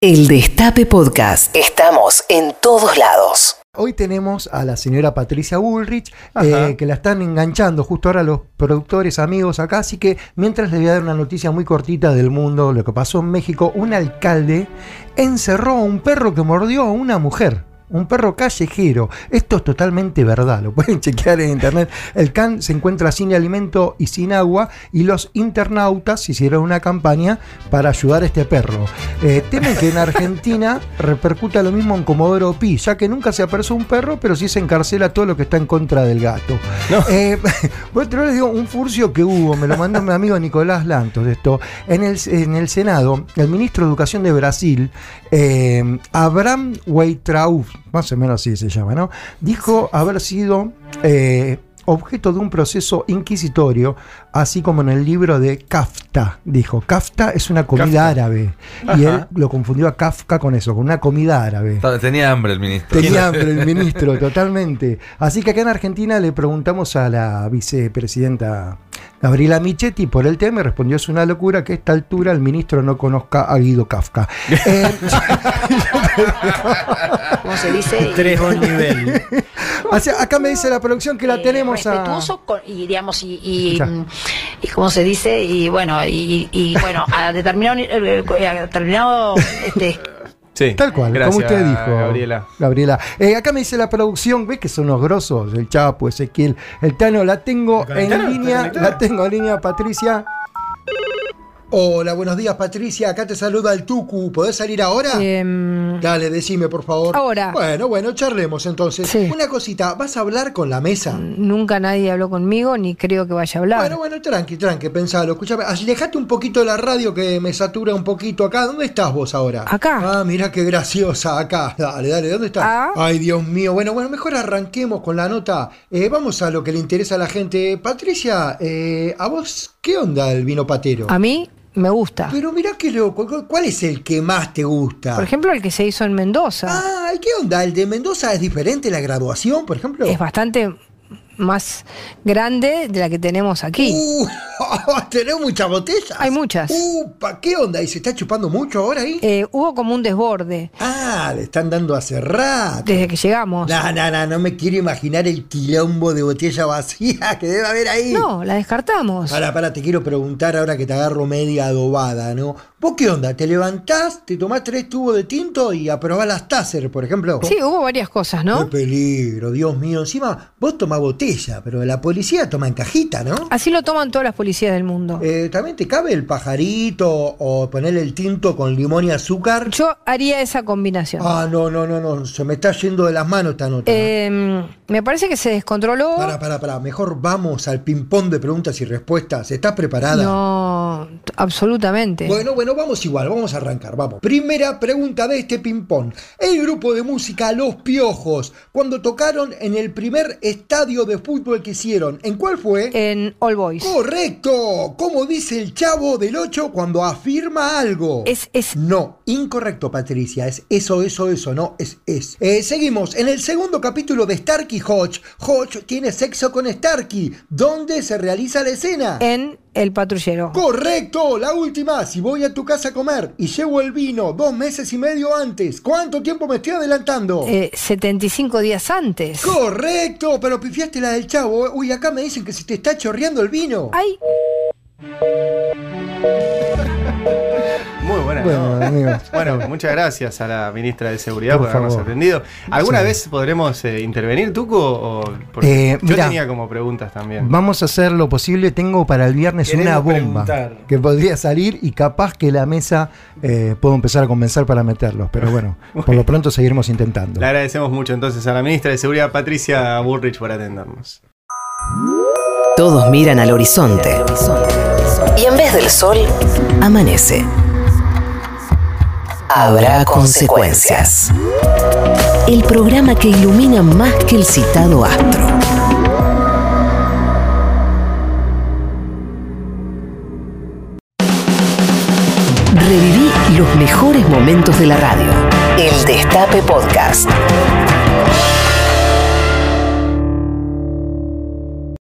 El Destape Podcast. Estamos en todos lados. Hoy tenemos a la señora Patricia Bullrich, Ajá. eh, que la están enganchando justo ahora los productores amigos acá, así que mientras les voy a dar una noticia muy cortita del mundo, lo que pasó en México, un alcalde encerró a un perro que mordió a una mujer. Un perro callejero. Esto es totalmente verdad, lo pueden chequear en internet. El can se encuentra sin alimento y sin agua y los internautas hicieron una campaña para ayudar a este perro. Eh, temen que en Argentina repercuta lo mismo en Comodoro Pi, ya que nunca se apresó un perro, pero sí se encarcela todo lo que está en contra del gato. No. Eh, bueno, les digo un furcio que hubo, me lo mandó mi amigo Nicolás Lantos de esto. En el, en el Senado, el ministro de Educación de Brasil, eh, Abraham Weitraub, más o menos así se llama, ¿no? Dijo haber sido eh, objeto de un proceso inquisitorio, así como en el libro de Kafta. Dijo, Kafta es una comida Kafka. árabe. Y él lo confundió a Kafka con eso, con una comida árabe. Tenía hambre el ministro. Tenía hambre el ministro, totalmente. Así que acá en Argentina le preguntamos a la vicepresidenta Gabriela Michetti por el tema y respondió es una locura que a esta altura el ministro no conozca a Guido Kafka. Eh, ¿Cómo se dice? Tres buen nivel. o sea, acá me dice la producción que la Eh, tenemos a... respetuoso con- y digamos y, y, mm, y cómo se dice y bueno y, y, bueno a determinado eh, eh, a determinado este Sí. Tal cual, Gracias, como usted dijo. Gabriela. Gabriela. Eh, acá me dice la producción, ves que son unos grosos, el Chapo, Ezequiel, el Tano, la tengo en línea, ¿está la tengo en línea, Patricia. Hola, buenos días, Patricia. Acá te saluda el Tucu. ¿Podés salir ahora? Em, Dale, decime, por favor. Ahora. Bueno, bueno, charlemos entonces. Sí. Una cosita, ¿vas a hablar con la mesa? nunca nadie habló conmigo, ni creo que vaya a hablar. Bueno, bueno, tranqui, tranqui, pensalo. Escúchame, alejate un poquito de la radio que me satura un poquito acá. ¿Dónde estás vos ahora? Acá. Ah, mira qué graciosa acá. Dale, dale, ¿dónde estás? Ah. Ay, Dios mío. Bueno, bueno, mejor arranquemos con la nota. Eh, vamos a lo que le interesa a la gente. Patricia, eh, ¿a vos qué onda el vino patero? a mí me gusta. Pero mirá qué loco. ¿cu- ¿Cuál es el que más te gusta? Por ejemplo, el que se hizo en Mendoza Ah, ¿y qué onda? ¿El de Mendoza es diferente la graduación, por ejemplo? es bastante más grande de la que tenemos aquí. Uh, ¿Tenés muchas botellas? Hay muchas. Upa, ¿qué onda? ¿Y se está chupando mucho ahora ahí? Eh, hubo como un desborde Ah, le están dando hace rato. desde que llegamos. No, no, no, no me quiero imaginar el quilombo de botella vacía que debe haber ahí. No, la descartamos. Para, para, te quiero preguntar ahora que te agarro media adobada, ¿no? ¿Vos qué onda? ¿Te levantás, te tomás tres tubos de tinto y aprobás las Taser, por ejemplo? Sí, hubo varias cosas, Qué ¿no? peligro, Dios mío. Encima, vos tomás botella, pero la policía toma en cajita, ¿no? Así lo toman todas las policías del mundo. Eh, ¿También te cabe el pajarito o ponerle el tinto con limón y azúcar? Yo haría esa combinación. Ah, no, no, no, no. Se me está yendo de las manos esta nota. ¿no? Em, me parece que se descontroló. Para, para, para. Mejor vamos al ping-pong de preguntas y respuestas. ¿Estás preparada? No, absolutamente. Bueno, bueno, vamos igual, vamos a arrancar, vamos. Primera pregunta de este ping-pong. El grupo de música Los Piojos, cuando tocaron en el primer estadio de fútbol que hicieron, ¿en cuál fue? En All Boys. Correcto. ¿Cómo dice el chavo del 8 cuando afirma algo? Es, es No, incorrecto, Patricia. Es eso, eso, eso, no, es es. Eh, seguimos. En el segundo capítulo de Starkey Hodge, Hodge tiene sexo con Starkey. ¿Dónde se realiza la escena? en El Patrullero. Correcto, la última. Si voy a tu casa a comer y llevo el vino dos meses y medio antes, ¿cuánto tiempo me estoy adelantando? Eh, 75 días antes. Correcto, pero pifiaste la del chavo. Uy, acá me dicen que se te está chorreando el vino. Ay, Muy buena. Bueno, Bueno, muchas gracias a la ministra de Seguridad Por por, habernos favor. atendido. ¿Alguna Sí. vez podremos eh, intervenir, Tuco? O, porque Eh, yo mirá. tenía como preguntas también. Vamos a hacer lo posible. Tengo para el viernes Queremos una bomba preguntar. que podría salir y capaz que la mesa eh, puedo empezar a convencer para meterlos. Pero bueno, por lo pronto seguiremos intentando. Le agradecemos mucho entonces a la ministra de Seguridad, Patricia Bullrich, por atendernos. Todos miran al horizonte. Y en vez del sol, amanece. Habrá consecuencias. El programa que ilumina más que el citado astro. Reviví los mejores momentos de la radio. El Destape Podcast.